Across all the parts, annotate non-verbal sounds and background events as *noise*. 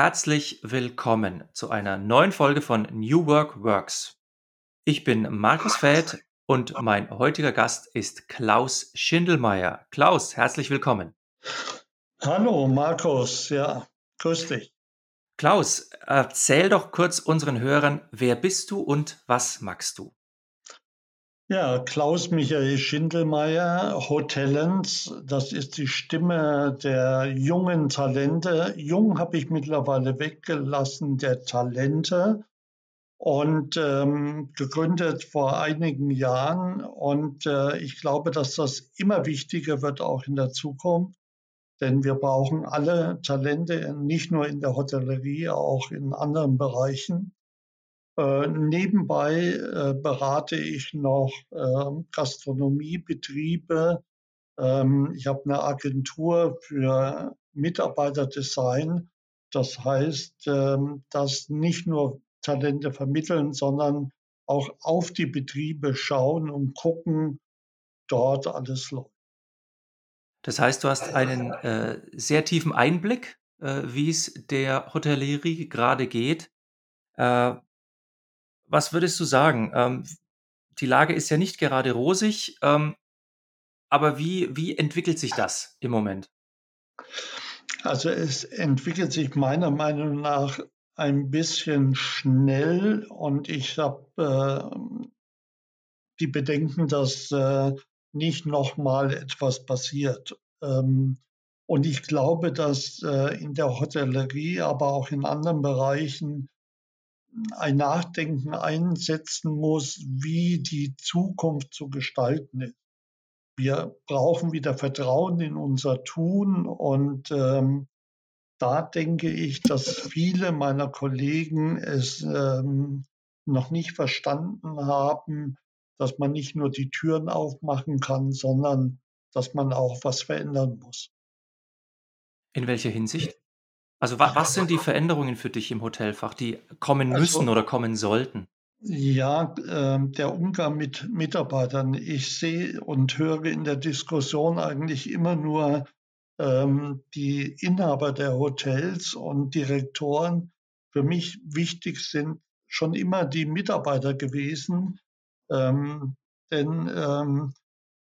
Herzlich willkommen zu einer neuen Folge von New Work Works. Ich bin Markus Fäth und mein heutiger Gast ist Klaus Schindelmeier. Klaus, herzlich willkommen. Hallo Markus, ja, grüß dich. Klaus, erzähl doch kurz unseren Hörern, wer bist du und was magst du? Ja, Klaus Michael Schindelmeier, Hotellens, das ist die Stimme der jungen Talente. Jung habe ich mittlerweile weggelassen, der Talente und ähm, gegründet vor einigen Jahren. Und äh, ich glaube, dass das immer wichtiger wird, auch in der Zukunft. Denn wir brauchen alle Talente, nicht nur in der Hotellerie, auch in anderen Bereichen. Äh, nebenbei äh, berate ich noch äh, Gastronomiebetriebe. Ähm, ich habe eine Agentur für Mitarbeiterdesign. Das heißt, ähm, dass nicht nur Talente vermitteln, sondern auch auf die Betriebe schauen und gucken, dort alles läuft. Das heißt, du hast einen äh, sehr tiefen Einblick, äh, wie es der Hotellerie gerade geht. Was würdest du sagen? Ähm, die Lage ist ja nicht gerade rosig, ähm, aber wie, wie entwickelt sich das im Moment? Also es entwickelt sich meiner Meinung nach ein bisschen schnell und ich habe äh, die Bedenken, dass äh, nicht nochmal etwas passiert. Ähm, und ich glaube, dass äh, in der Hotellerie, aber auch in anderen Bereichen ein Nachdenken einsetzen muss, wie die Zukunft zu gestalten ist. Wir brauchen wieder Vertrauen in unser Tun und ähm, da denke ich, dass viele meiner Kollegen es ähm, noch nicht verstanden haben, dass man nicht nur die Türen aufmachen kann, sondern dass man auch was verändern muss. In welcher Hinsicht? Also wa was sind die Veränderungen für dich im Hotelfach, die kommen also müssen also, oder kommen sollten? Ja, äh, der Umgang mit Mitarbeitern. Ich sehe und höre in der Diskussion eigentlich immer nur ähm, die Inhaber der Hotels und Direktoren. Für mich wichtig sind schon immer die Mitarbeiter gewesen, ähm, denn ähm,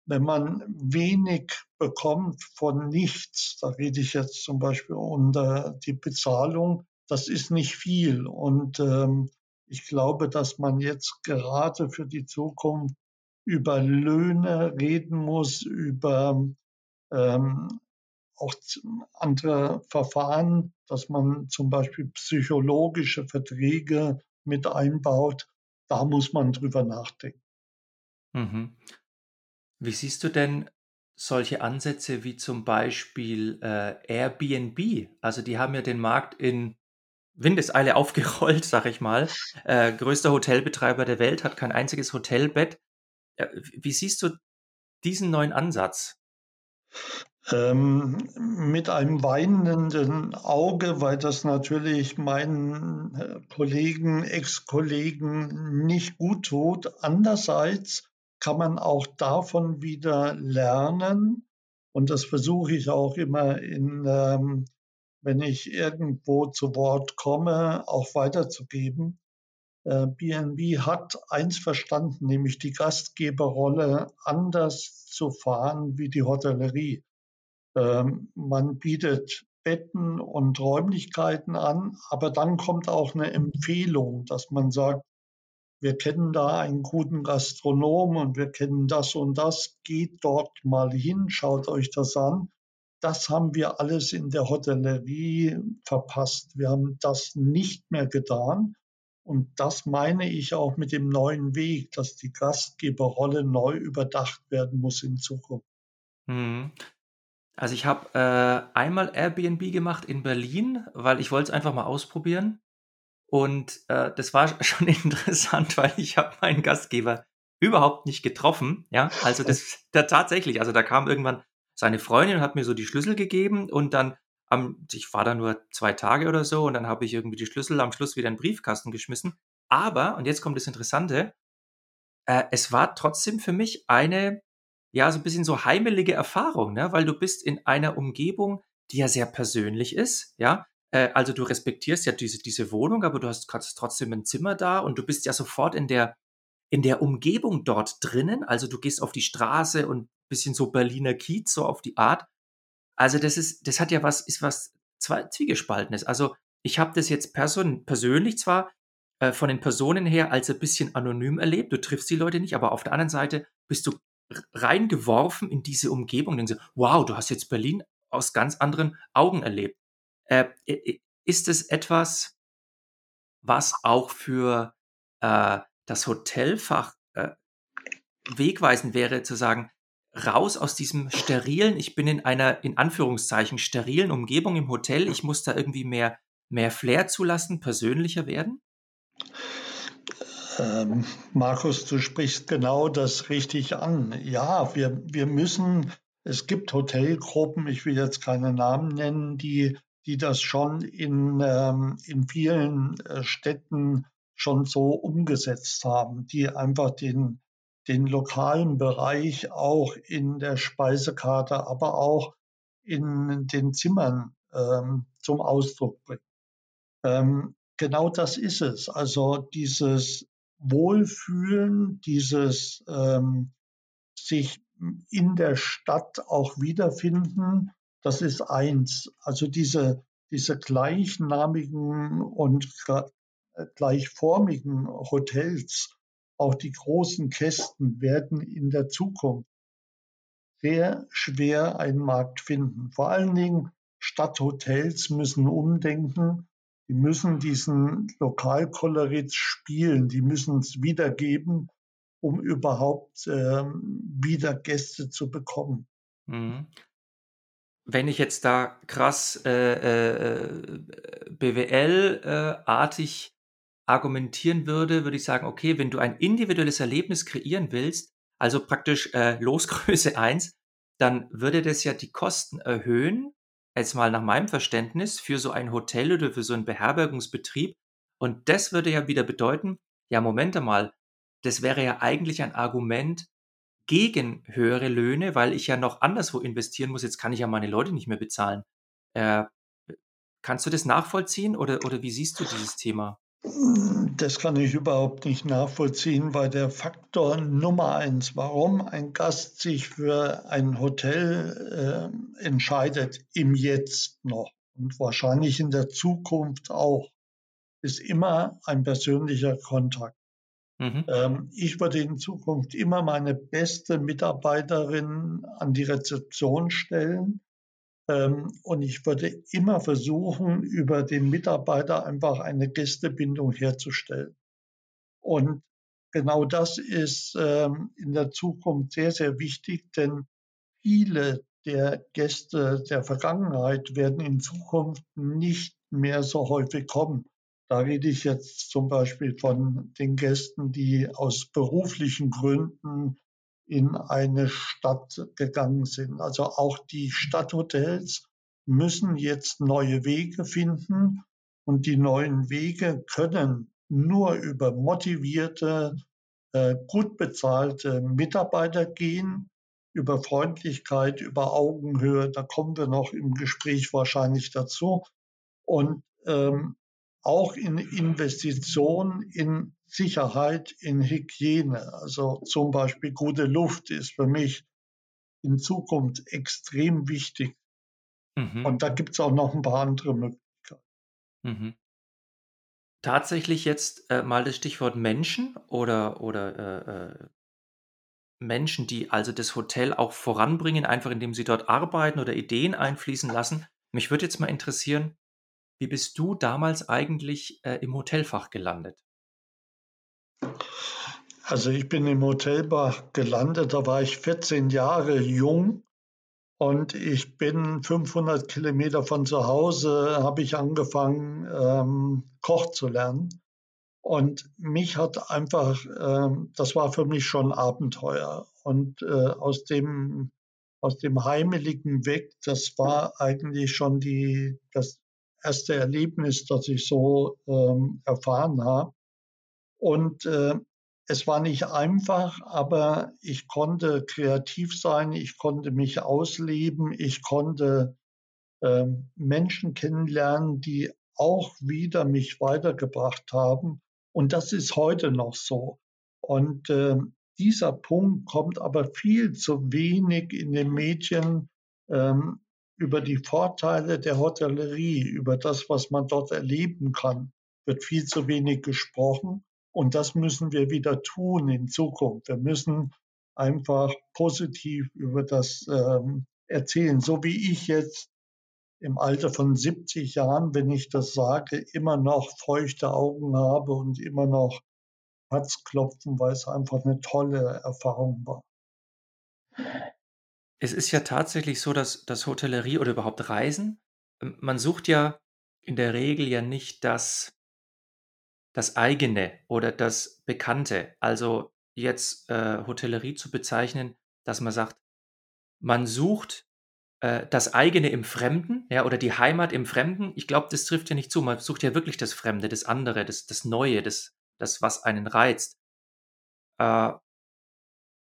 wenn man wenig bekommt von nichts, da rede ich jetzt zum Beispiel unter die Bezahlung, das ist nicht viel. Und ähm, ich glaube, dass man jetzt gerade für die Zukunft über Löhne reden muss, über ähm, auch andere Verfahren, dass man zum Beispiel psychologische Verträge mit einbaut. Da muss man drüber nachdenken. Mhm. Wie siehst du denn solche Ansätze wie zum Beispiel äh, Airbnb? Also die haben ja den Markt in Windeseile *laughs* aufgerollt, sag ich mal. Äh, größter Hotelbetreiber der Welt hat kein einziges Hotelbett. Äh, wie siehst du diesen neuen Ansatz? Ähm, mit einem weinenden Auge, weil das natürlich meinen äh, Kollegen, Ex-Kollegen nicht gut tut. Andererseits kann man auch davon wieder lernen. Und das versuche ich auch immer in, ähm, wenn ich irgendwo zu Wort komme, auch weiterzugeben. Äh, BNB hat eins verstanden, nämlich die Gastgeberrolle anders zu fahren wie die Hotellerie. Ähm, man bietet Betten und Räumlichkeiten an, aber dann kommt auch eine Empfehlung, dass man sagt, wir kennen da einen guten Gastronom und wir kennen das und das, geht dort mal hin, schaut euch das an. Das haben wir alles in der Hotellerie verpasst. Wir haben das nicht mehr getan. Und das meine ich auch mit dem neuen Weg, dass die Gastgeberrolle neu überdacht werden muss in Zukunft. Hm. Also ich habe äh, einmal Airbnb gemacht in Berlin, weil ich wollte es einfach mal ausprobieren. Und äh, das war *laughs* schon interessant, weil ich habe meinen Gastgeber überhaupt nicht getroffen. Ja, also das *laughs* da tatsächlich, also da kam irgendwann seine Freundin und hat mir so die Schlüssel gegeben und dann am, ich war da nur zwei Tage oder so und dann habe ich irgendwie die Schlüssel am Schluss wieder in den Briefkasten geschmissen. Aber, und jetzt kommt das Interessante, äh, es war trotzdem für mich eine, ja, so ein bisschen so heimelige Erfahrung, ne? weil du bist in einer Umgebung, die ja sehr persönlich ist, ja. Äh, also du respektierst ja diese, diese Wohnung, aber du hast, hast trotzdem ein Zimmer da und du bist ja sofort in der, in der Umgebung dort drinnen. Also du gehst auf die Straße und bisschen so Berliner Kiez, so auf die Art. Also das ist, das hat ja was, ist was Zwiegespaltenes. Also ich habe das jetzt person, persönlich zwar äh, von den Personen her als ein bisschen anonym erlebt, du triffst die Leute nicht, aber auf der anderen Seite bist du reingeworfen in diese Umgebung und denkst, wow, du hast jetzt Berlin aus ganz anderen Augen erlebt. Äh, ist es etwas, was auch für äh, das Hotelfach äh, wegweisend wäre, zu sagen, raus aus diesem sterilen, ich bin in einer, in Anführungszeichen, sterilen Umgebung im Hotel, ich muss da irgendwie mehr, mehr Flair zulassen, persönlicher werden? Ähm, Markus, du sprichst genau das richtig an. Ja, wir, wir müssen, es gibt Hotelgruppen, ich will jetzt keine Namen nennen, die, die das schon in, ähm, in vielen äh, Städten schon so umgesetzt haben, die einfach den, den lokalen Bereich auch in der Speisekarte, aber auch in den Zimmern ähm, zum Ausdruck bringen. Ähm, genau das ist es. Also dieses Wohlfühlen, dieses ähm, sich in der Stadt auch wiederfinden, das ist eins. Also diese, diese gleichnamigen und gleichformigen Hotels, auch die großen Kästen werden in der Zukunft sehr schwer einen Markt finden. Vor allen Dingen Stadthotels müssen umdenken. Die müssen diesen Lokalkolorit spielen. Die müssen es wiedergeben, um überhaupt ähm, wieder Gäste zu bekommen. Mhm. Wenn ich jetzt da krass äh, äh, BWL-artig argumentieren würde, würde ich sagen, okay, wenn du ein individuelles Erlebnis kreieren willst, also praktisch äh, Losgröße *laughs* 1, dann würde das ja die Kosten erhöhen, jetzt mal nach meinem Verständnis, für so ein Hotel oder für so einen Beherbergungsbetrieb. Und das würde ja wieder bedeuten, ja, Moment einmal, das wäre ja eigentlich ein Argument gegen höhere Löhne, weil ich ja noch anderswo investieren muss. Jetzt kann ich ja meine Leute nicht mehr bezahlen. Äh, kannst du das nachvollziehen oder, oder wie siehst du dieses Thema? Das kann ich überhaupt nicht nachvollziehen, weil der Faktor Nummer eins, warum ein Gast sich für ein Hotel äh, entscheidet, im Jetzt noch und wahrscheinlich in der Zukunft auch, ist immer ein persönlicher Kontakt. Mhm. Ähm, ich würde in Zukunft immer meine beste Mitarbeiterin an die Rezeption stellen, ähm, und ich würde immer versuchen, über den Mitarbeiter einfach eine Gästebindung herzustellen. Und genau das ist ähm, in der Zukunft sehr, sehr wichtig, denn viele der Gäste der Vergangenheit werden in Zukunft nicht mehr so häufig kommen. Da rede ich jetzt zum Beispiel von den Gästen, die aus beruflichen Gründen in eine Stadt gegangen sind. Also auch die Stadthotels müssen jetzt neue Wege finden und die neuen Wege können nur über motivierte, äh, gut bezahlte Mitarbeiter gehen, über Freundlichkeit, über Augenhöhe. Da kommen wir noch im Gespräch wahrscheinlich dazu. Und ähm, auch in Investitionen in Sicherheit, in Hygiene. Also zum Beispiel gute Luft ist für mich in Zukunft extrem wichtig. Mhm. Und da gibt es auch noch ein paar andere Möglichkeiten. Mhm. Tatsächlich jetzt äh, mal das Stichwort Menschen oder, oder äh, äh, Menschen, die also das Hotel auch voranbringen, einfach indem sie dort arbeiten oder Ideen einfließen lassen. Mich würde jetzt mal interessieren, wie bist du damals eigentlich äh, im Hotelfach gelandet? Also ich bin im Hotelfach gelandet, da war ich 14 Jahre jung Und ich bin 500 Kilometer von zu Hause, habe ich angefangen, ähm, Koch zu lernen. Und mich hat einfach, ähm, das war für mich schon Abenteuer. Und äh, aus dem aus dem Heimeligen weg, das war eigentlich schon die, das erste Erlebnis, das ich so ähm, erfahren habe. Und äh, es war nicht einfach, aber ich konnte kreativ sein, ich konnte mich ausleben, ich konnte äh, Menschen kennenlernen, die auch wieder mich weitergebracht haben. Und das ist heute noch so. Und äh, dieser Punkt kommt aber viel zu wenig in den Medien ähm, über die Vorteile der Hotellerie, über das, was man dort erleben kann, wird viel zu wenig gesprochen. Und das müssen wir wieder tun in Zukunft. Wir müssen einfach positiv über das ähm, erzählen, so wie ich jetzt im Alter von 70 Jahren, wenn ich das sage, immer noch feuchte Augen habe und immer noch Herzklopfen, weil es einfach eine tolle Erfahrung war. Es ist ja tatsächlich so, dass, dass Hotellerie oder überhaupt Reisen, ähm, man sucht ja in der Regel ja nicht das, das eigene oder das Bekannte. Also jetzt äh, Hotellerie zu bezeichnen, dass man sagt, man sucht äh, das eigene im Fremden, ja, oder die Heimat im Fremden. Ich glaube, das trifft ja nicht zu. Man sucht ja wirklich das Fremde, das andere, das, das Neue, das, das, was einen reizt. Äh,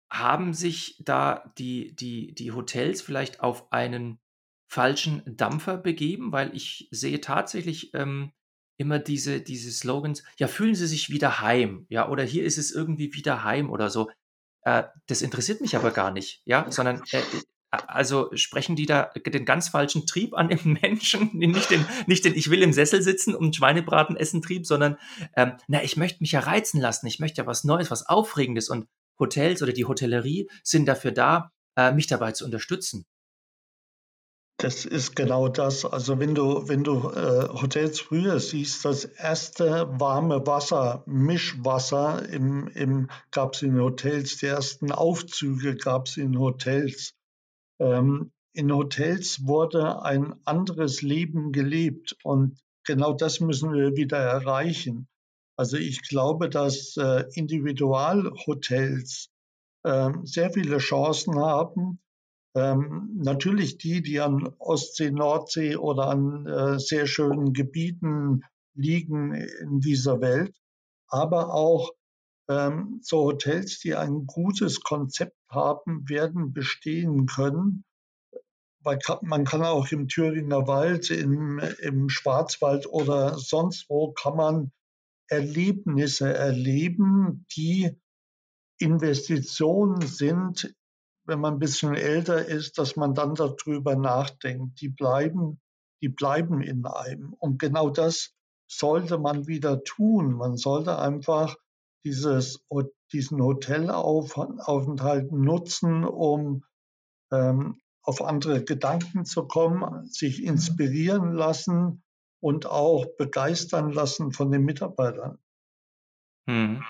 haben sich da die, die, die Hotels vielleicht auf einen falschen Dampfer begeben? Weil ich sehe tatsächlich ähm, immer diese, diese Slogans, ja, fühlen Sie sich wieder heim, ja, oder hier ist es irgendwie wieder heim oder so. Äh, das interessiert mich aber gar nicht, ja, sondern äh, also sprechen die da den ganz falschen Trieb an im *laughs* Menschen, nicht den, nicht den ich will im Sessel sitzen und Schweinebraten essen Trieb, sondern ähm, na, ich möchte mich ja reizen lassen, ich möchte ja was Neues, was Aufregendes und Hotels oder die Hotellerie sind dafür da, äh, mich dabei zu unterstützen. Das ist genau das. Also wenn du, wenn du äh, Hotels früher siehst, das erste warme Wasser, Mischwasser im, im, gab es in Hotels, die ersten Aufzüge gab es in Hotels. Ähm, in Hotels wurde ein anderes Leben gelebt und genau das müssen wir wieder erreichen. Also ich glaube, dass äh, Individualhotels äh, sehr viele Chancen haben. Ähm, natürlich die, die an Ostsee, Nordsee oder an äh, sehr schönen Gebieten liegen in dieser Welt, aber auch ähm, so Hotels, die ein gutes Konzept haben, werden bestehen können. Man kann auch im Thüringer Wald, im, im Schwarzwald oder sonst wo kann man Erlebnisse erleben, die Investitionen sind, wenn man ein bisschen älter ist, dass man dann darüber nachdenkt. Die bleiben, die bleiben in einem. Und genau das sollte man wieder tun. Man sollte einfach dieses, diesen Hotelaufenthalt nutzen, um ähm, auf andere Gedanken zu kommen, sich inspirieren lassen und auch begeistern lassen von den Mitarbeitern. Hm.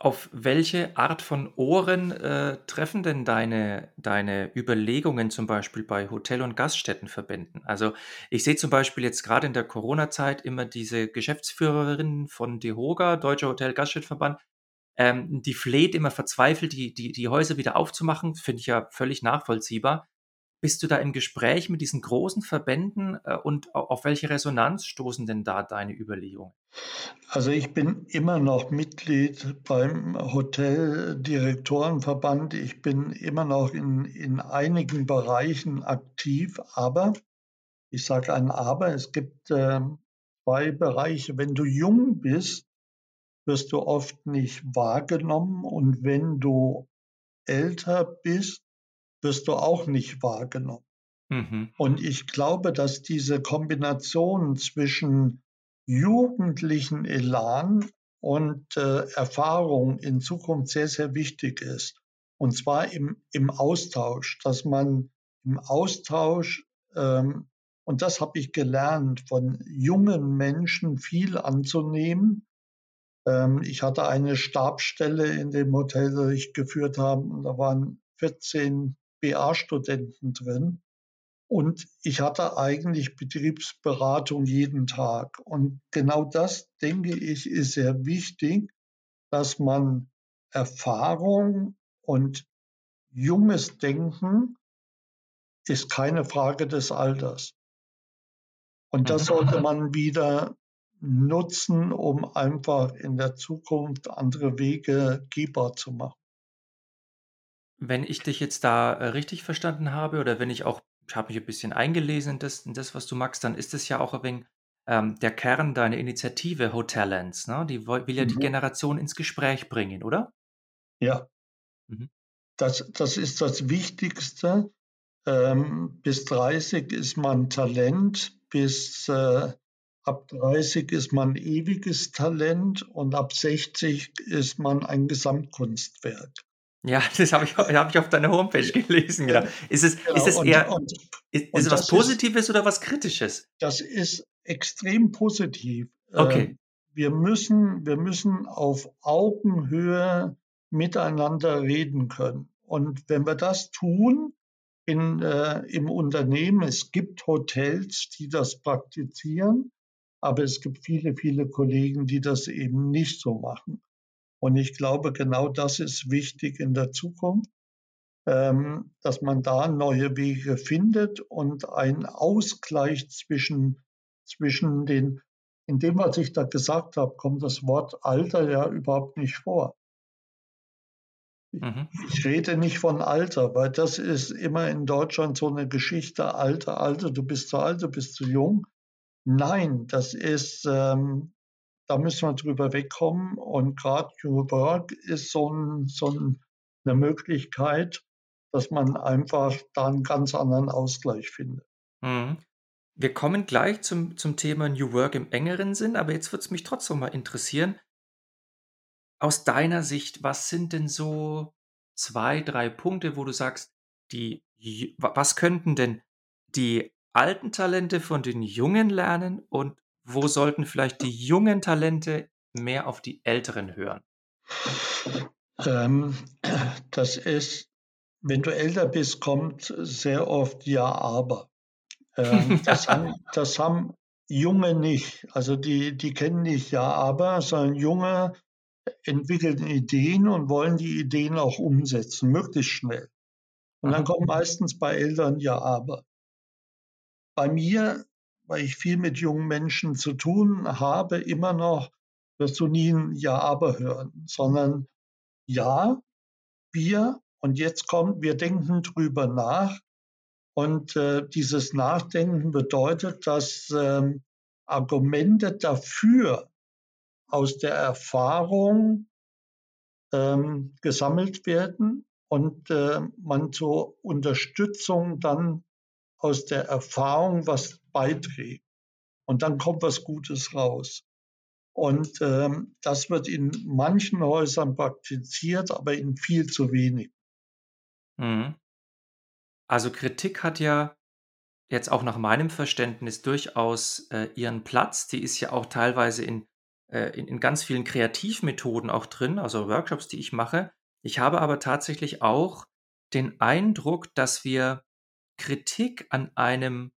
Auf welche Art von Ohren äh, treffen denn deine, deine Überlegungen zum Beispiel bei Hotel- und Gaststättenverbänden? Also ich sehe zum Beispiel jetzt gerade in der Corona-Zeit immer diese Geschäftsführerin von DEHOGA, Deutscher Hotel-Gaststättenverband, ähm, die fleht immer verzweifelt, die, die, die Häuser wieder aufzumachen. Finde ich ja völlig nachvollziehbar. Bist du da im Gespräch mit diesen großen Verbänden äh, und auf welche Resonanz stoßen denn da deine Überlegungen? Also ich bin immer noch Mitglied beim Hoteldirektorenverband. Ich bin immer noch in, in einigen Bereichen aktiv, aber ich sage ein Aber, es gibt äh, zwei Bereiche. Wenn du jung bist, wirst du oft nicht wahrgenommen und wenn du älter bist, wirst du auch nicht wahrgenommen. Mhm. Und ich glaube, dass diese Kombination zwischen jugendlichen Elan und äh, Erfahrung in Zukunft sehr, sehr wichtig ist. Und zwar im, im Austausch, dass man im Austausch, ähm, und das habe ich gelernt, von jungen Menschen viel anzunehmen. Ähm, ich hatte eine Stabstelle in dem Hotel, das ich geführt habe, und da waren 14 BA-Studenten drin. Und ich hatte eigentlich Betriebsberatung jeden Tag. Und genau das, denke ich, ist sehr wichtig, dass man Erfahrung und junges Denken ist keine Frage des Alters. Und das mhm. sollte man wieder nutzen, um einfach in der Zukunft andere Wege gehbar zu machen. Wenn ich dich jetzt da äh, richtig verstanden habe oder wenn ich auch, ich habe mich ein bisschen eingelesen in das, in das, was du magst, dann ist es ja auch ein wenig ähm, der Kern deiner Initiative Hotellands. Ne? Die will ja die mhm. Generation ins Gespräch bringen, oder? Ja. Mhm. Das, das ist das Wichtigste. Ähm, bis 30 ist man Talent, bis äh, ab 30 ist man ewiges Talent und ab 60 ist man ein Gesamtkunstwerk. Ja, *laughs* das habe ich, hab ich auf deiner Homepage gelesen. Genau. Ist es, genau. ist es eher und, ist, ist es was Positives ist, oder was Kritisches? Das ist extrem positiv. Okay. Ähm, wir, müssen, wir müssen auf Augenhöhe miteinander reden können. Und wenn wir das tun, in, äh, im Unternehmen. Es gibt Hotels, die das praktizieren, aber es gibt viele, viele Kollegen, die das eben nicht so machen. Und ich glaube, genau das ist wichtig in der Zukunft, ähm, dass man da neue Wege findet und einen Ausgleich zwischen, zwischen den, in dem, was ich da gesagt habe, kommt das Wort Alter ja überhaupt nicht vor. Mhm. Ich rede nicht von Alter, weil das ist immer in Deutschland so eine Geschichte, Alter, Alter, du bist zu alt, du bist zu jung. Nein, das ist, ähm, da müssen wir drüber wegkommen. Und gerade New Work ist so, ein, so ein, eine Möglichkeit, dass man einfach da einen ganz anderen Ausgleich findet. Mhm. Wir kommen gleich zum, zum Thema New Work im engeren Sinn, aber jetzt würde es mich trotzdem mal interessieren, aus deiner Sicht, was sind denn so zwei, drei Punkte, wo du sagst, die, was könnten denn die alten Talente von den Jungen lernen und wo sollten vielleicht die jungen Talente mehr auf die Älteren hören? Ähm, *clears throat* das ist, wenn du älter bist, kommt sehr oft Ja, aber. Ähm, *laughs* das, haben, das haben Junge nicht. Also die, die kennen nicht Ja, aber, sondern Junge entwickeln Ideen und wollen die Ideen auch umsetzen, möglichst schnell. Und dann kommt meistens bei Eltern ja, aber. Bei mir, weil ich viel mit jungen Menschen zu tun habe, immer noch wirst du nie ein Ja, aber hören, sondern ja, wir, und jetzt kommt, wir denken drüber nach. Und äh, dieses Nachdenken bedeutet, dass äh, Argumente dafür aus der Erfahrung ähm, gesammelt werden und äh, man zur Unterstützung dann aus der Erfahrung was beiträgt. Und dann kommt was Gutes raus. Und ähm, das wird in manchen Häusern praktiziert, aber in viel zu wenig. Mhm. Also Kritik hat ja jetzt auch nach meinem Verständnis durchaus äh, ihren Platz. Die ist ja auch teilweise in äh, in, in ganz vielen Kreativmethoden auch drin, also Workshops, die ich mache. Ich habe aber tatsächlich auch den Eindruck, dass wir Kritik an einem,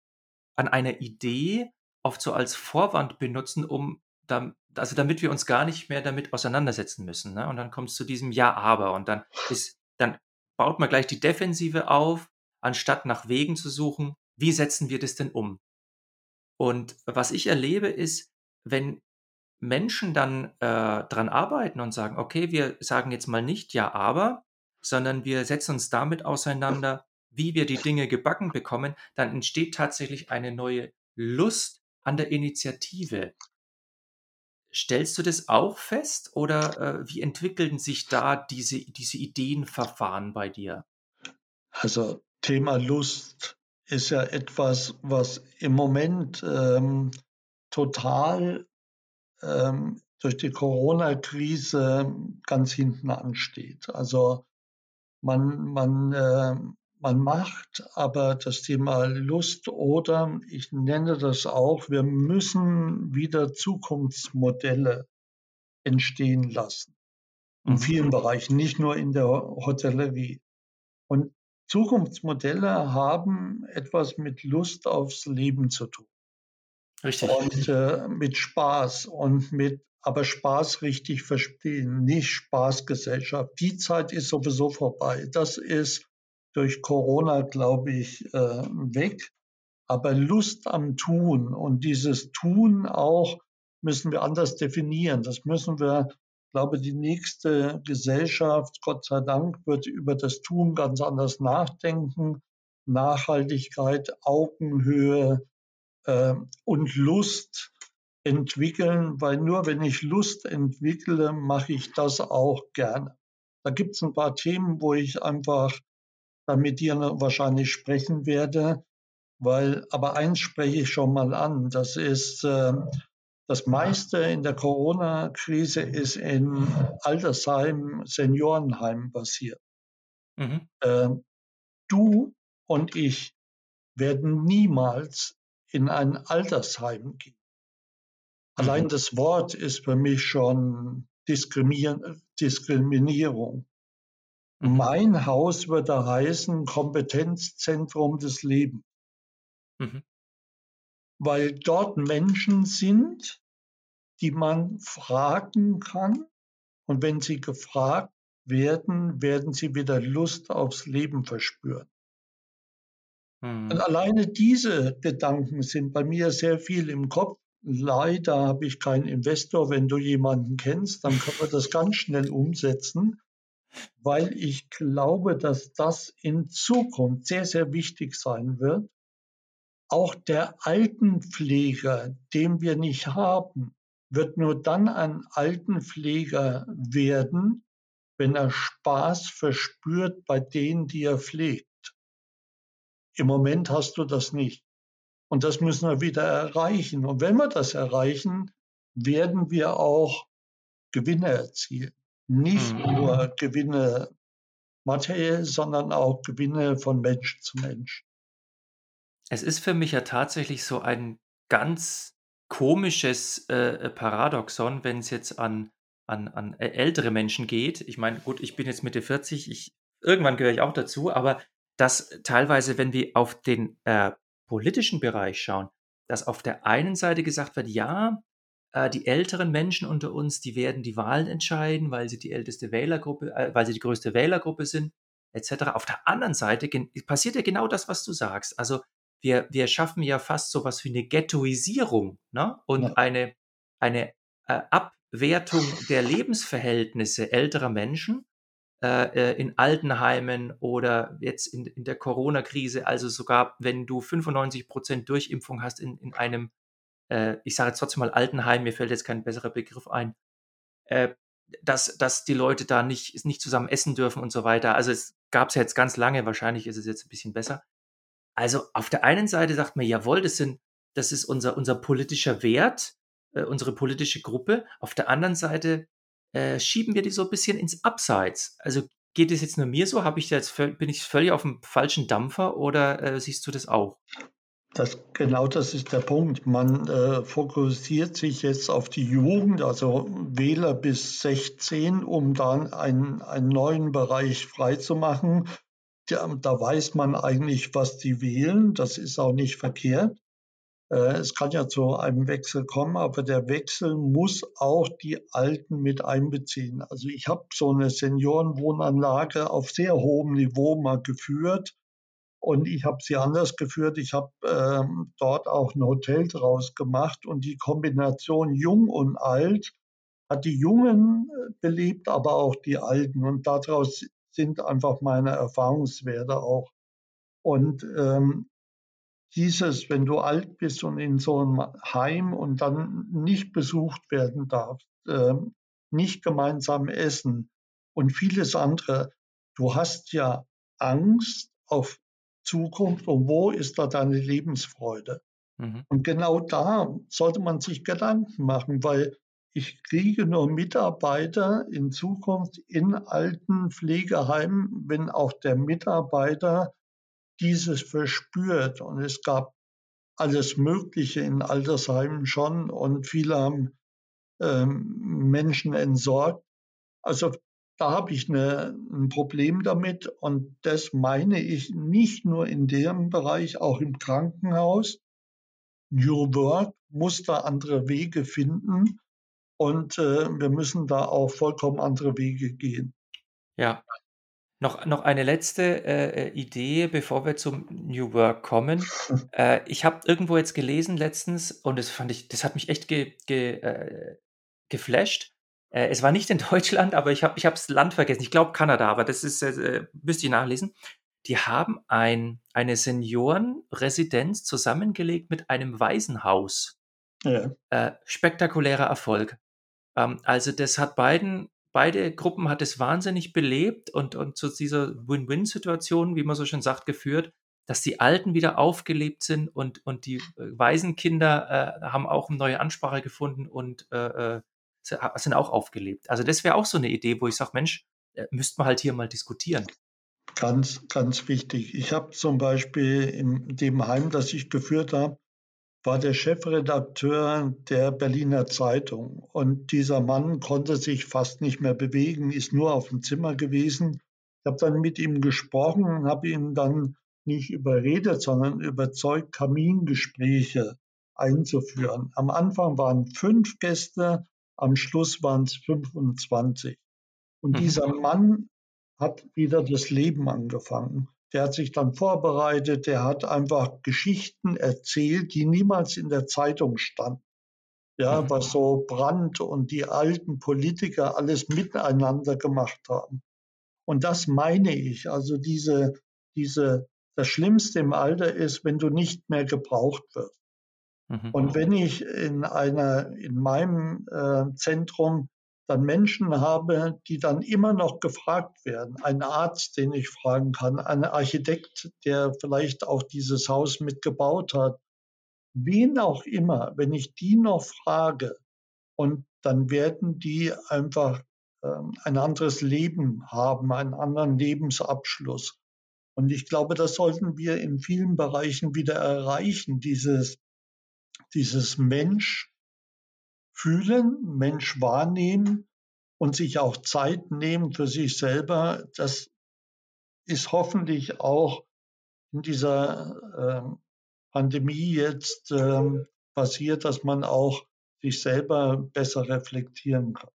an einer Idee oft so als Vorwand benutzen, um dann, also damit wir uns gar nicht mehr damit auseinandersetzen müssen. Ne? Und dann kommt es zu diesem Ja, aber und dann ist, dann baut man gleich die Defensive auf, anstatt nach Wegen zu suchen, wie setzen wir das denn um? Und was ich erlebe ist, wenn Menschen dann äh, dran arbeiten und sagen, okay, wir sagen jetzt mal nicht ja, aber, sondern wir setzen uns damit auseinander, wie wir die Dinge gebacken bekommen, dann entsteht tatsächlich eine neue Lust an der Initiative. Stellst du das auch fest oder äh, wie entwickeln sich da diese, diese Ideenverfahren bei dir? Also Thema Lust ist ja etwas, was im Moment ähm, total ähm, durch die Corona-Krise ganz hinten ansteht. Also man, man, äh, man macht aber das Thema Lust oder ich nenne das auch, wir müssen wieder Zukunftsmodelle entstehen lassen. In mhm. vielen Bereichen, nicht nur in der Hotellerie. Und Zukunftsmodelle haben etwas mit Lust aufs Leben zu tun. Richtig. Und äh, mit Spaß und mit, aber Spaß richtig verstehen, nicht Spaßgesellschaft. Die Zeit ist sowieso vorbei. Das ist durch Corona, glaube ich, äh, weg. Aber Lust am Tun und dieses Tun auch müssen wir anders definieren. Das müssen wir glaube, die nächste Gesellschaft, Gott sei Dank, wird über das Tun ganz anders nachdenken. Nachhaltigkeit, Augenhöhe äh, und Lust entwickeln, weil nur wenn ich Lust entwickle, mache ich das auch gerne. Da gibt es ein paar Themen, wo ich einfach mit dir wahrscheinlich sprechen werde, weil, aber eins spreche ich schon mal an, das ist äh, das meiste in der Corona-Krise ist in Altersheimen, Seniorenheimen passiert. Mhm. Äh, du und ich werden niemals in ein Altersheim gehen. Mhm. Allein das Wort ist für mich schon Diskriminierung. Mhm. Mein Haus würde heißen Kompetenzzentrum des Lebens. Mhm weil dort Menschen sind, die man fragen kann. Und wenn sie gefragt werden, werden sie wieder Lust aufs Leben verspüren. Hm. Und alleine diese Gedanken sind bei mir sehr viel im Kopf. Leider habe ich keinen Investor. Wenn du jemanden kennst, dann können wir das ganz schnell umsetzen, weil ich glaube, dass das in Zukunft sehr, sehr wichtig sein wird, auch der Altenpfleger, den wir nicht haben, wird nur dann ein Altenpfleger werden, wenn er Spaß verspürt bei denen, die er pflegt. Im Moment hast du das nicht. Und das müssen wir wieder erreichen. Und wenn wir das erreichen, werden wir auch Gewinne erzielen. Nicht mhm. nur Gewinne materiell, sondern auch Gewinne von Mensch zu Mensch. Es ist für mich ja tatsächlich so ein ganz komisches, äh, Paradoxon, es jetzt an an an ältere Menschen geht. Ich meine, gut, ich bin jetzt Mitte 40, ich irgendwann gehöre ich auch dazu, aber dass teilweise, wenn wir auf den, äh, politischen Bereich schauen, dass auf der einen Seite gesagt wird: „Ja, äh, die älteren Menschen unter uns, die werden die Wahlen entscheiden, weil sie die älteste Wählergruppe äh, weil sie die größte Wählergruppe sind“, etc. Auf der anderen Seite passiert ja genau das, was du sagst. Also, wir, wir schaffen ja fast so was wie eine Ghettoisierung ne? und ja. eine, eine äh, Abwertung der Lebensverhältnisse älterer Menschen äh, äh, in Altenheimen oder jetzt in, in der Corona-Krise, also sogar wenn du 95 Prozent Durchimpfung hast in, in einem, äh, ich sage jetzt trotzdem mal Altenheim, mir fällt jetzt kein besserer Begriff ein, äh, dass, dass die Leute da nicht, nicht zusammen essen dürfen und so weiter. Also es gab es ja jetzt ganz lange, wahrscheinlich ist es jetzt ein bisschen besser. Also auf der einen Seite sagt man, jawohl, das sind, das ist unser, unser politischer Wert, äh, unsere politische Gruppe. Auf der anderen Seite äh, schieben wir die so ein bisschen ins Abseits. Also geht es jetzt nur mir so? Habe ich jetzt, bin ich völlig auf dem falschen Dampfer oder äh, siehst du das auch? Das, genau das ist der Punkt. Man äh, fokussiert sich jetzt auf die Jugend, also Wähler bis 16, um dann einen, einen neuen Bereich freizumachen da weiß man eigentlich, was die wählen. Das ist auch nicht verkehrt. Äh, es kann ja zu einem Wechsel kommen, aber der Wechsel muss auch die Alten mit einbeziehen. Also ich habe so eine Seniorenwohnanlage auf sehr hohem Niveau mal geführt und ich habe sie anders geführt. Ich habe ähm, dort auch ein Hotel draus gemacht und die Kombination jung und alt hat die Jungen äh, belebt, aber auch die Alten und daraus sind einfach meine Erfahrungswerte auch. Und ähm, dieses, wenn du alt bist und in so einem Heim und dann nicht besucht werden darfst, äh, nicht gemeinsam essen und vieles andere, du hast ja Angst auf Zukunft und wo ist da deine Lebensfreude? Mhm. Und genau da sollte man sich Gedanken machen, weil ich kriege nur Mitarbeiter in Zukunft in alten Pflegeheimen, wenn auch der Mitarbeiter dieses verspürt. Und es gab alles Mögliche in Altersheimen schon und viele haben ähm, Menschen entsorgt. Also da habe ich eine, ein Problem damit und das meine ich nicht nur in dem Bereich, auch im Krankenhaus. New Work muss da andere Wege finden und äh, wir müssen da auch vollkommen andere Wege gehen. Ja. Noch, noch eine letzte äh, äh Idee, bevor wir zum New Work kommen. *laughs* äh, ich habe irgendwo jetzt gelesen letztens und das fand ich, das hat mich echt ge, ge, äh, geflasht. Äh, es war nicht in *laughs* Deutschland, aber ich habe ich das Land vergessen. Ich glaube Kanada, aber das ist, äh, äh, müsste ich nachlesen. Die haben ein, eine Seniorenresidenz zusammengelegt mit einem Waisenhaus. Ja. Äh, spektakulärer Erfolg. Ähm, also das hat beiden, beide Gruppen hat es wahnsinnig belebt und, und zu dieser Win-Win-Situation, wie man so schön sagt, geführt, dass die Alten wieder aufgelebt sind und, und die äh, Waisenkinder äh, haben auch eine neue Ansprache gefunden und äh, äh sind auch aufgelebt. Also das wäre auch so eine Idee, wo ich sage, Mensch, äh, müsste man halt hier mal diskutieren. Ganz, ganz wichtig. Ich habe zum Beispiel in dem Heim, das ich geführt habe, war der Chefredakteur der Berliner Zeitung. Und dieser Mann konnte sich fast nicht mehr bewegen, ist nur auf dem Zimmer gewesen. Ich habe dann mit ihm gesprochen und habe ihn dann nicht überredet, sondern überzeugt, Kamingespräche einzuführen. Am Anfang waren fünf Gäste, am Schluss waren es 25. Und mhm. dieser Mann hat wieder das Leben angefangen. Der hat sich dann vorbereitet, der hat einfach Geschichten erzählt, die niemals in der Zeitung standen. Ja, mhm. was so Brandt und die alten Politiker alles miteinander gemacht haben. Und das meine ich. Also diese, diese, das Schlimmste im Alter ist, wenn du nicht mehr gebraucht wirst. Mhm. Und wenn ich in einer, in meinem äh, Zentrum dann Menschen habe, die dann immer noch gefragt werden, ein Arzt, den ich fragen kann, ein Architekt, der vielleicht auch dieses Haus mitgebaut hat, wen auch immer, wenn ich die noch frage, und dann werden die einfach ähm, ein anderes Leben haben, einen anderen Lebensabschluss. Und ich glaube, das sollten wir in vielen Bereichen wieder erreichen, dieses dieses Mensch fühlen, Mensch wahrnehmen und sich auch Zeit nehmen für sich selber, das ist hoffentlich auch in dieser äh, Pandemie jetzt äh, passiert, dass man auch sich selber besser reflektieren kann.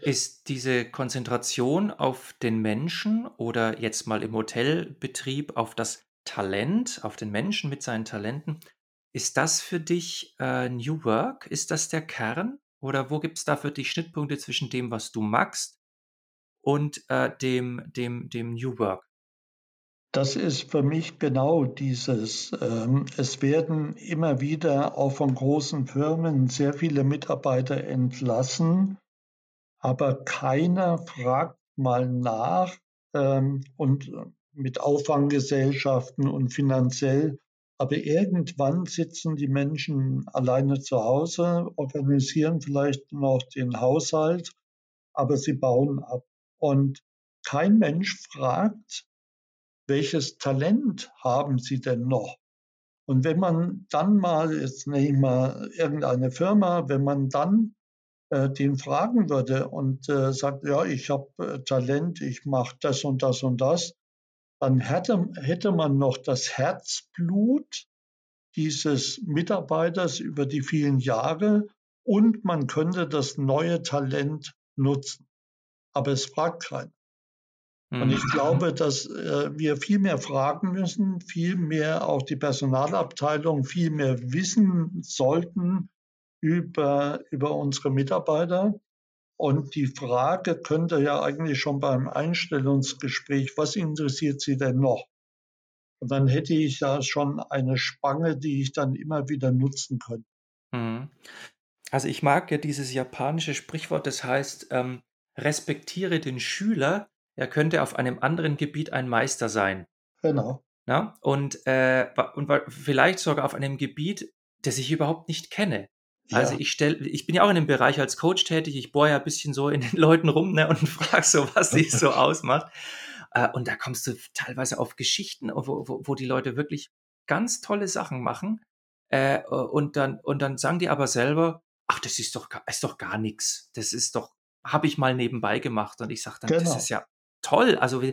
Ist diese Konzentration auf den Menschen oder jetzt mal im Hotelbetrieb auf das Talent, auf den Menschen mit seinen Talenten, ist das für dich, äh, New Work? Ist das der Kern? Oder wo gibt es da für dich Schnittpunkte zwischen dem, was du magst und, äh, dem dem dem New Work? Das ist für mich genau dieses, ähm, es werden immer wieder auch von großen Firmen sehr viele Mitarbeiter entlassen, aber keiner fragt mal nach, ähm, und äh, mit Auffanggesellschaften und finanziell aber irgendwann sitzen die Menschen alleine zu Hause, organisieren vielleicht noch den Haushalt, aber sie bauen ab. Und kein Mensch fragt, welches Talent haben sie denn noch? Und wenn man dann mal, jetzt nehme ich mal irgendeine Firma, wenn man dann äh, den fragen würde und äh, sagt, ja, ich habe äh, Talent, ich mache das und das und das, dann hätte, hätte man noch das Herzblut dieses Mitarbeiters über die vielen Jahre und man könnte das neue Talent nutzen. Aber es fragt keiner. Und ich mhm. glaube, dass äh, wir viel mehr fragen müssen, viel mehr auch die Personalabteilung, viel mehr wissen sollten über, über unsere Mitarbeiter. Und die Frage könnte ja eigentlich schon beim Einstellungsgespräch, was interessiert Sie denn noch? Und dann hätte ich ja schon eine Spange, die ich dann immer wieder nutzen könnte. Mhm. Also ich mag ja dieses japanische Sprichwort, das heißt, ähm, respektiere den Schüler, er könnte auf einem anderen Gebiet ein Meister sein. Genau. Na? Und, äh, und vielleicht sogar auf einem Gebiet, das ich überhaupt nicht kenne. Also ich stelle, ich bin ja auch in dem Bereich als Coach tätig, ich bohre ja ein bisschen so in den *laughs* Leuten rum ne, und frage so, was sie so *laughs* ausmacht. Äh, und da kommst du teilweise auf Geschichten, wo, wo, wo die Leute wirklich ganz tolle Sachen machen. Äh, und, dann, und dann sagen die aber selber, ach, das ist doch, ist doch gar nichts. Das ist doch, habe ich mal nebenbei gemacht und ich sage dann, das ist Genau. ja toll. Also, äh,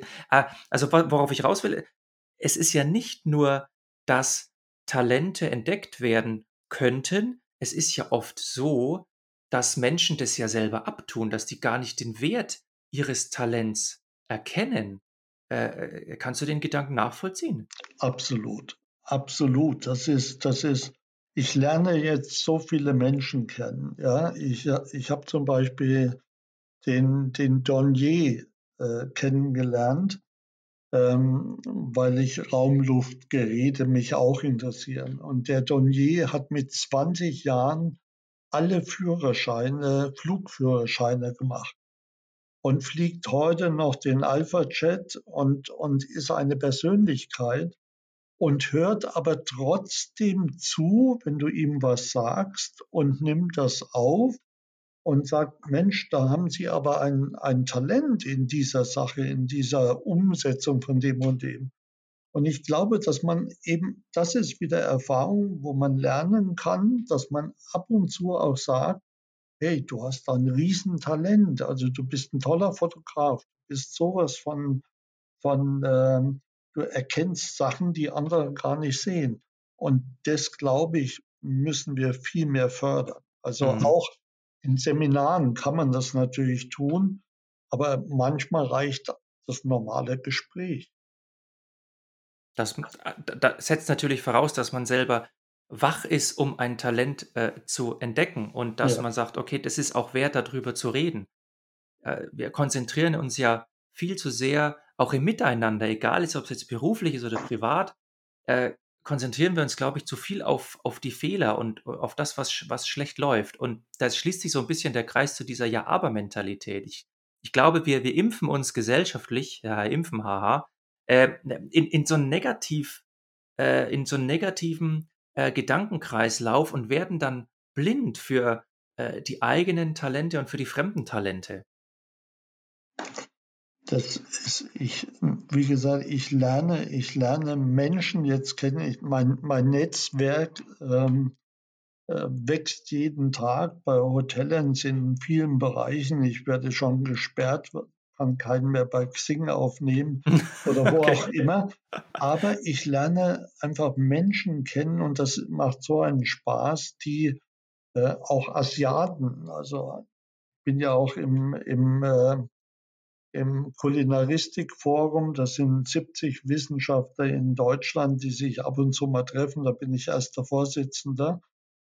also wo worauf ich raus will, es ist ja nicht nur, dass Talente entdeckt werden könnten. Es ist ja oft so, dass Menschen das ja selber abtun, dass die gar nicht den Wert ihres Talents erkennen. Äh, äh, kannst du den Gedanken nachvollziehen? Absolut, absolut. Das ist das ist ich lerne jetzt so viele Menschen kennen, ja. Ich ich habe zum Beispiel den den Dornier, äh, kennengelernt, ähm, weil ich Raumluftgeräte mich auch interessieren. Und der Dornier hat mit 20 Jahren alle Führerscheine Flugführerscheine gemacht und fliegt heute noch den Alpha Jet und und ist eine Persönlichkeit und hört aber trotzdem zu, wenn du ihm was sagst und nimmt das auf und sagt: „Mensch, da haben Sie aber ein ein Talent in dieser Sache, in dieser Umsetzung von dem und dem.“ Und ich glaube, dass man eben das ist wieder Erfahrung, wo man lernen kann, dass man ab und zu auch sagt: „Hey, du hast da 'n Riesentalent. Also, du bist 'n toller Fotograf. Du bist so was von von, ähm du erkennst Sachen, die andere gar nicht sehen.“ Und das, glaube ich, müssen wir viel mehr fördern. Also, Mhm. auch in Seminaren kann man das natürlich tun, aber manchmal reicht das normale Gespräch. Das m a da da setzt natürlich voraus, dass man selber wach ist, um ein Talent, äh, zu entdecken und dass Ja. man sagt: „Okay, das ist auch wert, da drüber zu reden.“ Äh, wir konzentrieren uns ja viel zu sehr auch im Miteinander, egal jetzt, ob's jetzt beruflich ist oder privat, äh, konzentrieren wir uns, glaube ich, zu viel auf auf die Fehler und auf das, was was schlecht läuft. Und da schließt sich so 'n bisschen der Kreis zu dieser Ja-Aber-Mentalität. Ich ich glaube, wir wir impfen uns gesellschaftlich, ja, impfen, ha ha, äh, in in so 'n Negativ äh, in so 'n negativen, äh, Gedankenkreislauf und werden dann blind für, äh, die eigenen Talente und für die fremden Talente. Das ist ich wie gesagt, ich lerne ich lerne Menschen jetzt kennen. Ich mein mein Netzwerk, ähm, äh, wächst jeden Tag bei Hotellens in vielen Bereichen. Ich werde schon gesperrt, kann keinen mehr bei Xing aufnehmen *laughs* oder wo auch Okay. immer. Aber ich lerne einfach Menschen kennen und das macht so einen Spaß, die, äh auch Asiaten also, bin ja auch im im, äh im Kulinaristikforum. Das sind 70 Wissenschaftler in Deutschland, die sich ab und zu mal treffen. Da bin ich 1. Vorsitzender.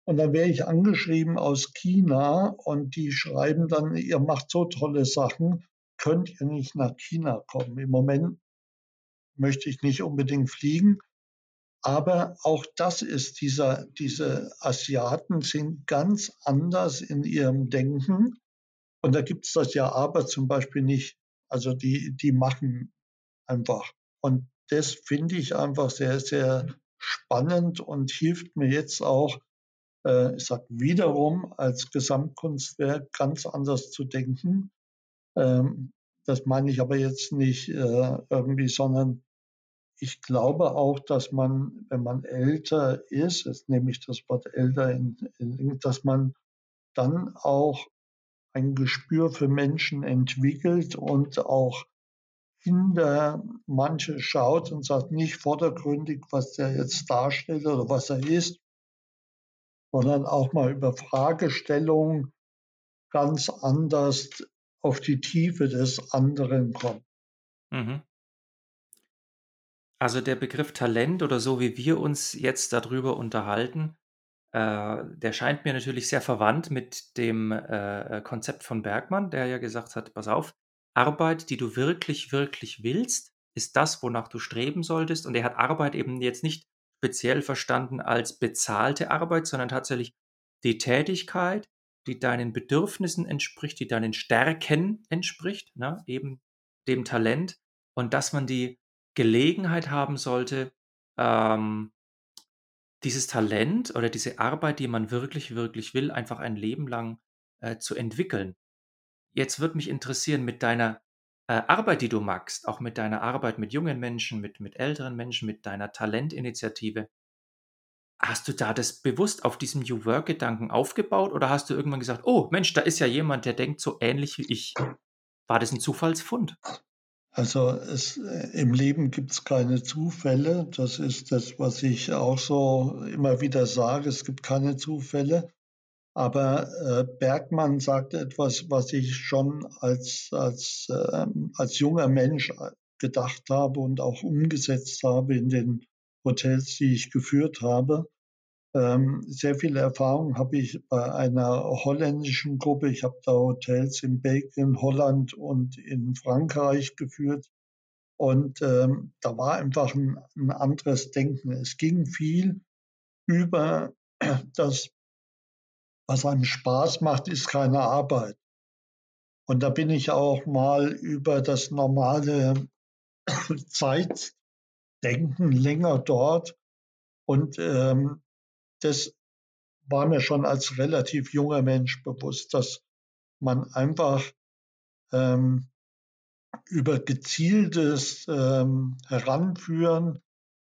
Und dann werde ich angeschrieben aus China und die schreiben dann: „Ihr macht so tolle Sachen. Könnt ihr nicht nach China kommen?“ Im Moment möchte ich nicht unbedingt fliegen, aber auch das ist dieser diese Asiaten sind ganz anders in ihrem Denken und da gibt's das Ja-Aber zum Beispiel nicht. Also, die die machen einfach. Und das finde ich einfach sehr, sehr spannend und hilft mir jetzt auch, äh, ich sage wiederum als Gesamtkunstwerk ganz anders zu denken. Ähm, das meine ich aber jetzt nicht, äh, irgendwie, sondern ich glaube auch, dass man, wenn man älter ist jetzt nehme ich das Wort älter in in dass man dann auch ein Gespür für Menschen entwickelt und auch hinter manche schaut und sagt nicht vordergründig, was der jetzt darstellt oder was er ist sondern auch mal über Fragestellungen ganz anders auf die Tiefe des anderen kommt. Mhm. Also, der Begriff Talent oder so, wie wir uns jetzt da drüber unterhalten, äh, der scheint mir natürlich sehr verwandt mit dem, äh, äh, Konzept von Bergmann, der ja gesagt hat: „Pass auf, Arbeit, die du wirklich, wirklich willst, ist das, wonach du streben solltest.“ Und er hat Arbeit eben jetzt nicht speziell verstanden als bezahlte Arbeit, sondern tatsächlich die Tätigkeit, die deinen Bedürfnissen entspricht, die deinen Stärken entspricht, ne, eben dem Talent und dass man die Gelegenheit haben sollte, ähm dieses Talent oder diese Arbeit, die man wirklich, wirklich will, einfach ein Leben lang, äh, zu entwickeln. Jetzt würde mich interessieren mit deiner, äh, Arbeit, die du machst, auch mit deiner Arbeit mit jungen Menschen, mit mit älteren Menschen, mit deiner Talentinitiative Hast du da das bewusst auf diesem New Work-Gedanken aufgebaut oder hast du irgendwann gesagt, oh Mensch, da ist ja jemand, der denkt so ähnlich wie ich? War das ein Zufallsfund? Also es, äh, im Leben gibt es keine Zufälle. Das ist das, was ich auch so immer wieder sage. Es gibt keine Zufälle. Aber äh, Bergmann sagt etwas, was ich schon als, als, äh, als junger Mensch gedacht habe und auch umgesetzt habe in den Hotels, die ich geführt habe. Ähm, sehr viele Erfahrungen habe ich bei einer holländischen Gruppe. Ich habe da Hotels in Belgien, Holland und in Frankreich geführt. Und ähm, da war einfach ein, ein anderes Denken. Es ging viel über *clears throat* das, was einem Spaß macht, ist keine Arbeit. Und da bin ich auch mal über das normale *clears throat* Zeitdenken länger dort. Und ähm, das war mir schon als relativ junger Mensch bewusst, dass man einfach ähm, über gezieltes ähm, Heranführen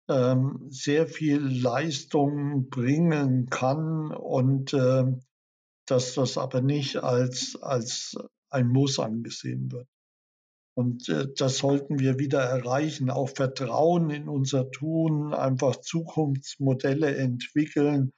ähm, sehr viel Leistung bringen kann und äh, dass das aber nicht als, als ein Muss angesehen wird. Und äh, das sollten wir wieder erreichen, auch Vertrauen in unser Tun, einfach Zukunftsmodelle entwickeln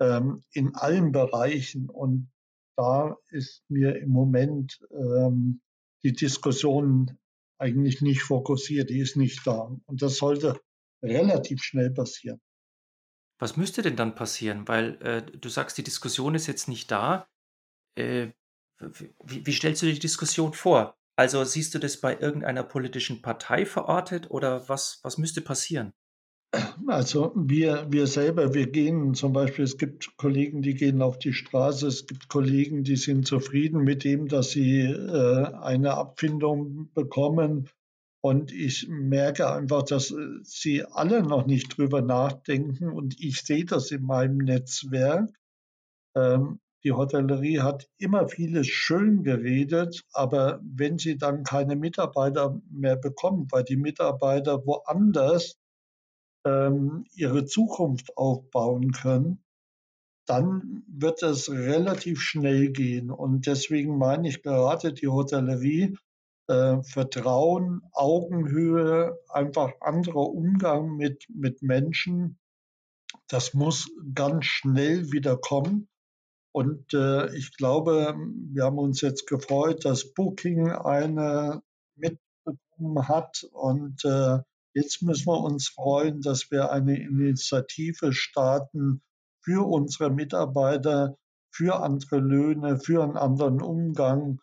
ähm, in allen Bereichen. Und da ist mir im Moment ähm, die Diskussion eigentlich nicht fokussiert, die ist nicht da. Und das sollte relativ schnell passieren. Was müsste denn dann passieren? Weil äh, du sagst, die Diskussion ist jetzt nicht da. Äh, wie, wie stellst du die Diskussion vor? Also siehst du das bei irgendeiner politischen Partei verortet oder was, was müsste passieren? Also wir, wir selber, wir gehen zum Beispiel, es gibt Kollegen, die gehen auf die Straße, es gibt Kollegen, die sind zufrieden mit dem, dass sie äh, eine Abfindung bekommen. Und ich merke einfach, dass äh, sie alle noch nicht drüber nachdenken und ich sehe das in meinem Netzwerk. Ähm, die Hotellerie hat immer vieles schön geredet, aber wenn sie dann keine Mitarbeiter mehr bekommen, weil die Mitarbeiter woanders ähm, ihre Zukunft aufbauen können, dann wird es relativ schnell gehen. Und deswegen meine ich gerade die Hotellerie, äh, Vertrauen, Augenhöhe, einfach anderer Umgang mit, mit Menschen, das muss ganz schnell wieder kommen. Und äh, ich glaube, wir haben uns jetzt gefreut, dass Booking eine mitbekommen hat. Und äh, jetzt müssen wir uns freuen, dass wir eine Initiative starten für unsere Mitarbeiter, für andere Löhne, für einen anderen Umgang.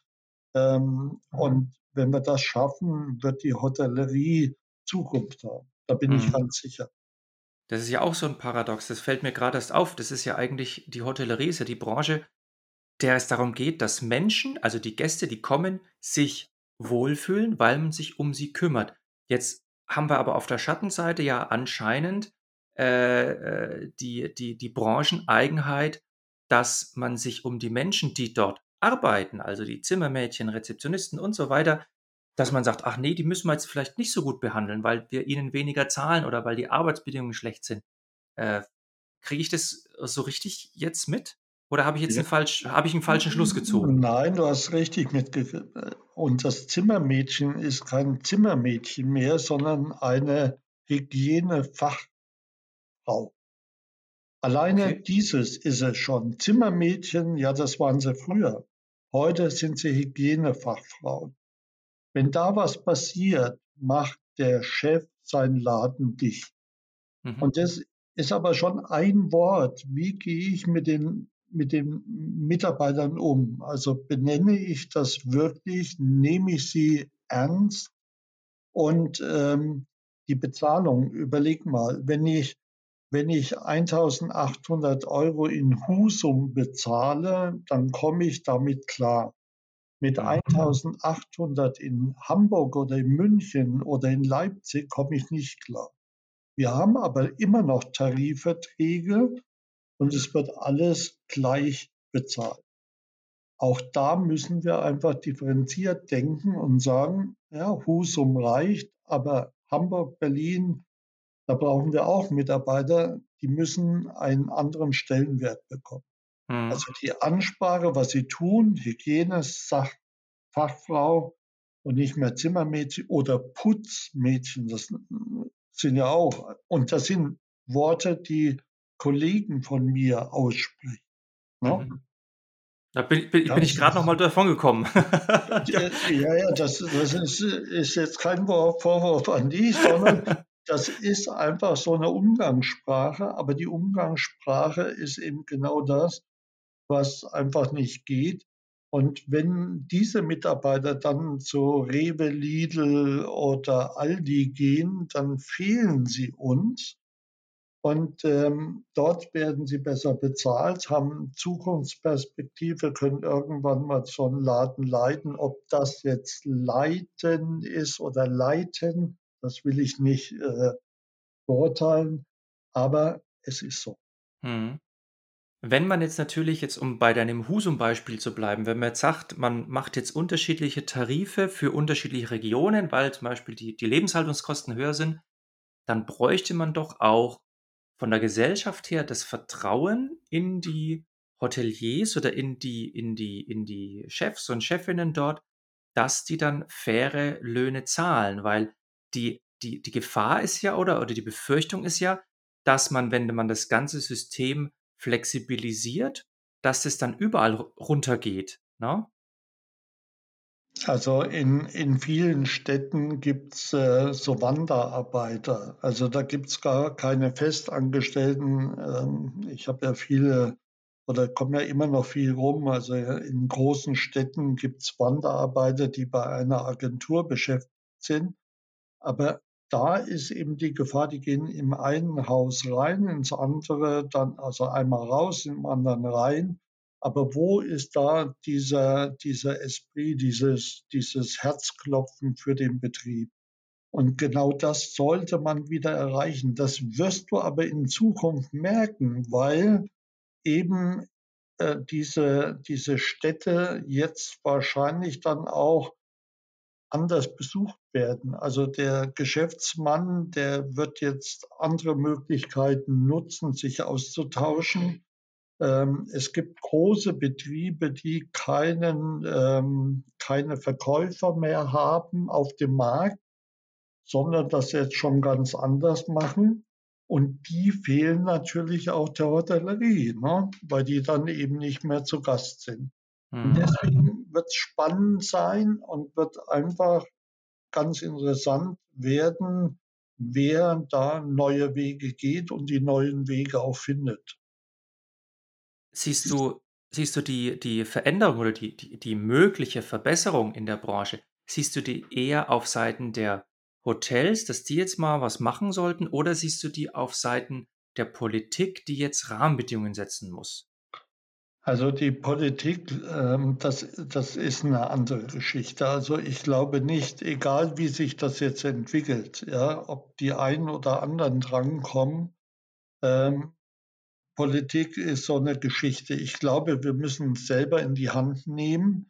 Ähm, und wenn wir das schaffen, wird die Hotellerie Zukunft haben. Da bin mhm. ich ganz sicher. Das ist ja auch so ein Paradox. Das fällt mir gerade erst auf. Das ist ja eigentlich die Hotellerie ist ja die Branche, der es darum geht, dass Menschen, also die Gäste, die kommen, sich wohlfühlen, weil man sich um sie kümmert. Jetzt haben wir aber auf der Schattenseite ja anscheinend äh, äh die, die, die Brancheneigenheit, dass man sich um die Menschen, die dort arbeiten, also die Zimmermädchen, Rezeptionisten und so weiter, dass man sagt, ach nee, die müssen wir jetzt vielleicht nicht so gut behandeln, weil wir ihnen weniger zahlen oder weil die Arbeitsbedingungen schlecht sind. Äh, Kriege ich das so richtig jetzt mit? Oder habe ich jetzt ja. einen, falsch, habe ich einen falschen Schluss gezogen? Nein, du hast richtig mitgekriegt. Und das Zimmermädchen ist kein Zimmermädchen mehr, sondern eine Hygienefachfrau. Alleine okay. dieses ist es schon. Zimmermädchen, ja, das waren sie früher. Heute sind sie Hygienefachfrauen. Wenn da was passiert, macht der Chef seinen Laden dicht. Mhm. Und das ist aber schon ein Wort. Wie gehe ich mit den, mit den Mitarbeitern um? Also benenne ich das wirklich, nehme ich sie ernst? Und ähm, die Bezahlung, überleg mal, wenn ich, wenn ich 1800 Euro in Husum bezahle, dann komme ich damit klar. Mit 1800 mhm. in Hamburg oder in München oder in Leipzig komme ich nicht klar. Wir haben aber immer noch Tarifverträge und es wird alles gleich bezahlt. Auch da müssen wir einfach differenziert denken und sagen, ja, Husum reicht, aber Hamburg, Berlin, Da brauchen wir auch Mitarbeiter, die müssen einen anderen Stellenwert bekommen. Mhm. Also die Ansprache, was sie tun, Hygiene, Fachfrau und nicht mehr Zimmermädchen oder Putzmädchen, das sind ja auch, und das sind Worte, die Kollegen von mir aussprechen. Ne? Mhm. Da bin, bin, bin ich gerade noch mal davon gekommen. *laughs* ja, ja, das, das ist, ist, jetzt kein Vorwurf an die, sondern das ist einfach so eine Umgangssprache. Aber die Umgangssprache ist eben genau das, was einfach nicht geht. Und wenn diese Mitarbeiter dann zu Rewe, Lidl oder Aldi gehen, dann fehlen sie uns. Und ähm, dort werden sie besser bezahlt, haben Zukunftsperspektive, können irgendwann mal so einen Laden leiten. Ob das jetzt leiten ist oder leiten, das will ich nicht äh, beurteilen, aber es ist so. Hm. Wenn man jetzt natürlich jetzt, um bei deinem Husum-Beispiel zu bleiben, wenn man jetzt sagt, man macht jetzt unterschiedliche Tarife für unterschiedliche Regionen, weil zum Beispiel die, die Lebenshaltungskosten höher sind, dann bräuchte man doch auch von der Gesellschaft her das Vertrauen in die Hoteliers oder in die, in die, in die Chefs und Chefinnen dort, dass die dann faire Löhne zahlen, weil die, die, die Gefahr ist ja oder, oder die Befürchtung ist ja, dass man, wenn man das ganze System flexibilisiert, dass es dann überall runtergeht. Ne? Also in, in vielen Städten gibt es äh, so Wanderarbeiter. Also da gibt es gar keine Festangestellten. Ähm, ich habe ja viele oder komme ja immer noch viel rum. Also in großen Städten gibt es Wanderarbeiter, die bei einer Agentur beschäftigt sind. Aber da ist eben die Gefahr, die gehen im einen Haus rein, ins andere dann, also einmal raus, im anderen rein. Aber wo ist da dieser, dieser Esprit, dieses, dieses Herzklopfen für den Betrieb? Und genau das sollte man wieder erreichen. Das wirst du aber in Zukunft merken, weil eben äh, diese, diese Städte jetzt wahrscheinlich dann auch anders besucht werden. Also der Geschäftsmann, der wird jetzt andere Möglichkeiten nutzen, sich auszutauschen. Ähm, es gibt große Betriebe, die keinen, ähm, keine Verkäufer mehr haben auf dem Markt, sondern das jetzt schon ganz anders machen. Und die fehlen natürlich auch der Hotellerie, ne? weil die dann eben nicht mehr zu Gast sind. Mhm. Und deswegen wird es spannend sein und wird einfach ganz interessant werden, wer da neue Wege geht und die neuen Wege auch findet. Siehst du siehst du die die Veränderung oder die die die mögliche Verbesserung in der Branche, siehst du die eher auf Seiten der Hotels, dass die jetzt mal was machen sollten, oder siehst du die auf Seiten der Politik, die jetzt Rahmenbedingungen setzen muss? Also die Politik, ähm, das, das ist eine andere Geschichte. Also ich glaube nicht, egal wie sich das jetzt entwickelt, ja, ob die einen oder anderen drankommen, ähm, Politik ist so eine Geschichte. Ich glaube, wir müssen es selber in die Hand nehmen.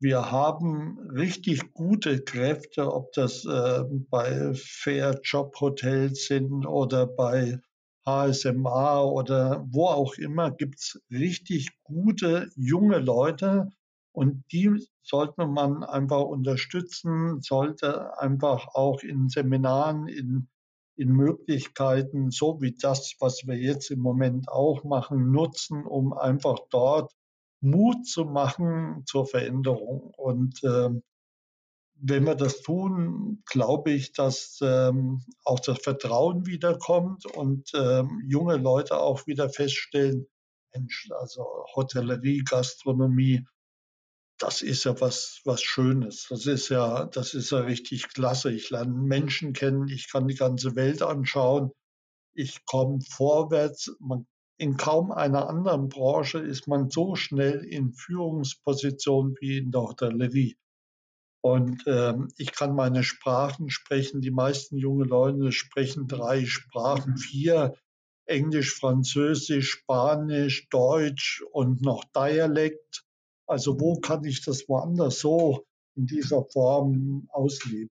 Wir haben richtig gute Kräfte, ob das äh, bei Fair Job Hotels sind oder bei HSMA oder wo auch immer, gibt es richtig gute junge Leute und die sollte man einfach unterstützen, sollte einfach auch in Seminaren, in in Möglichkeiten, so wie das, was wir jetzt im Moment auch machen, nutzen, um einfach dort Mut zu machen zur Veränderung. Und äh, wenn wir das tun, glaube ich, dass ähm, auch das Vertrauen wiederkommt und ähm, junge Leute auch wieder feststellen, Mensch, also Hotellerie, Gastronomie, das ist ja was, was Schönes. Das ist ja, das ist ja richtig klasse. Ich lerne Menschen kennen, ich kann die ganze Welt anschauen. Ich komme vorwärts. Man, in kaum einer anderen Branche ist man so schnell in Führungsposition wie in der Hotellerie. Und ähm, ich kann meine Sprachen sprechen. Die meisten junge Leute sprechen drei Sprachen, vier. Englisch, Französisch, Spanisch, Deutsch und noch Dialekt. Also wo kann ich das woanders so in dieser Form ausleben?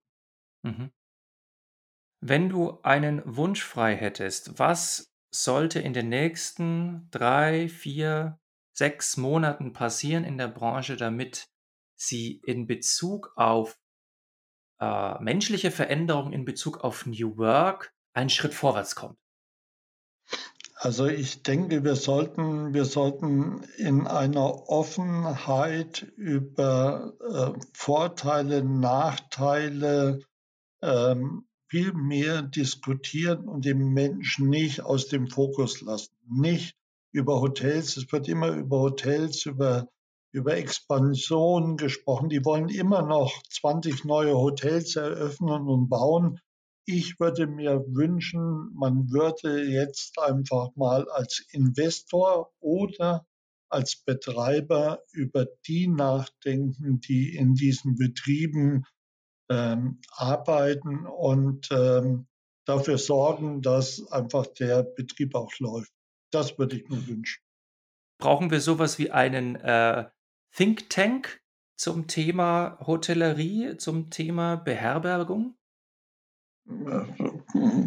Mhm. Wenn du einen Wunsch frei hättest, was sollte in den nächsten drei, vier, sechs Monaten passieren in der Branche, damit sie in Bezug auf äh, menschliche Veränderung, in Bezug auf New Work einen Schritt vorwärts kommt? Also ich denke, wir sollten, wir sollten in einer Offenheit über äh, Vorteile, Nachteile ähm, viel mehr diskutieren und den Menschen nicht aus dem Fokus lassen. Nicht über Hotels, es wird immer über Hotels, über, über Expansion gesprochen. Die wollen immer noch 20 neue Hotels eröffnen und bauen. Ich würde mir wünschen, man würde jetzt einfach mal als Investor oder als Betreiber über die nachdenken, die in diesen Betrieben ähm, arbeiten und ähm, dafür sorgen, dass einfach der Betrieb auch läuft. Das würde ich mir wünschen. Brauchen wir sowas wie einen äh, Think Tank zum Thema Hotellerie, zum Thema Beherbergung?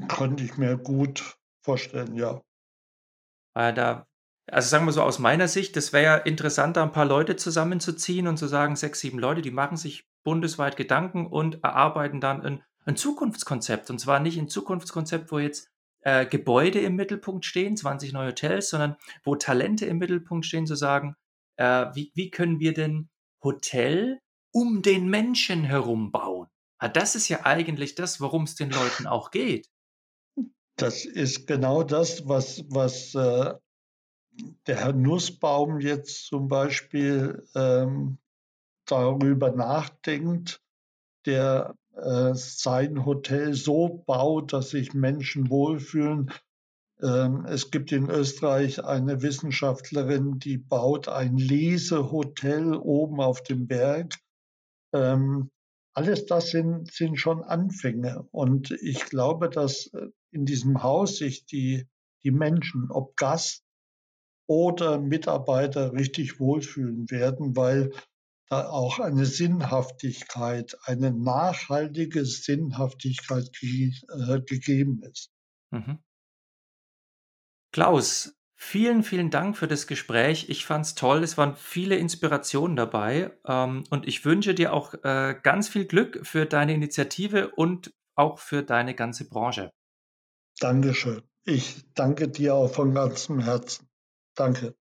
Könnte ich mir gut vorstellen, ja. Da, also sagen wir so aus meiner Sicht, das wäre ja interessant, da ein paar Leute zusammenzuziehen und zu sagen, sechs, sieben Leute, die machen sich bundesweit Gedanken und erarbeiten dann ein, ein Zukunftskonzept. Und zwar nicht ein Zukunftskonzept, wo jetzt äh, Gebäude im Mittelpunkt stehen, 20 neue Hotels, sondern wo Talente im Mittelpunkt stehen, zu sagen, äh, wie, wie können wir denn Hotel um den Menschen herum bauen? Ah, das ist ja eigentlich das, worum es den Leuten auch geht. Das ist genau das, was, was äh, der Herr Nussbaum jetzt zum Beispiel ähm, darüber nachdenkt, der äh, sein Hotel so baut, dass sich Menschen wohlfühlen. Ähm, es gibt in Österreich eine Wissenschaftlerin, die baut ein Lesehotel oben auf dem Berg. Ähm, alles das sind, sind schon Anfänge. Und ich glaube, dass äh, in diesem Haus sich die, die Menschen, ob Gast oder Mitarbeiter, richtig wohlfühlen werden, weil da auch eine Sinnhaftigkeit, eine nachhaltige Sinnhaftigkeit äh, gegeben ist. Mhm. Klaus, Vielen, vielen Dank für das Gespräch. Ich fand es toll. Es waren viele Inspirationen dabei. Ähm, und ich wünsche dir auch äh, ganz viel Glück für deine Initiative und auch für deine ganze Branche. Dankeschön. Ich danke dir auch von ganzem Herzen. Danke.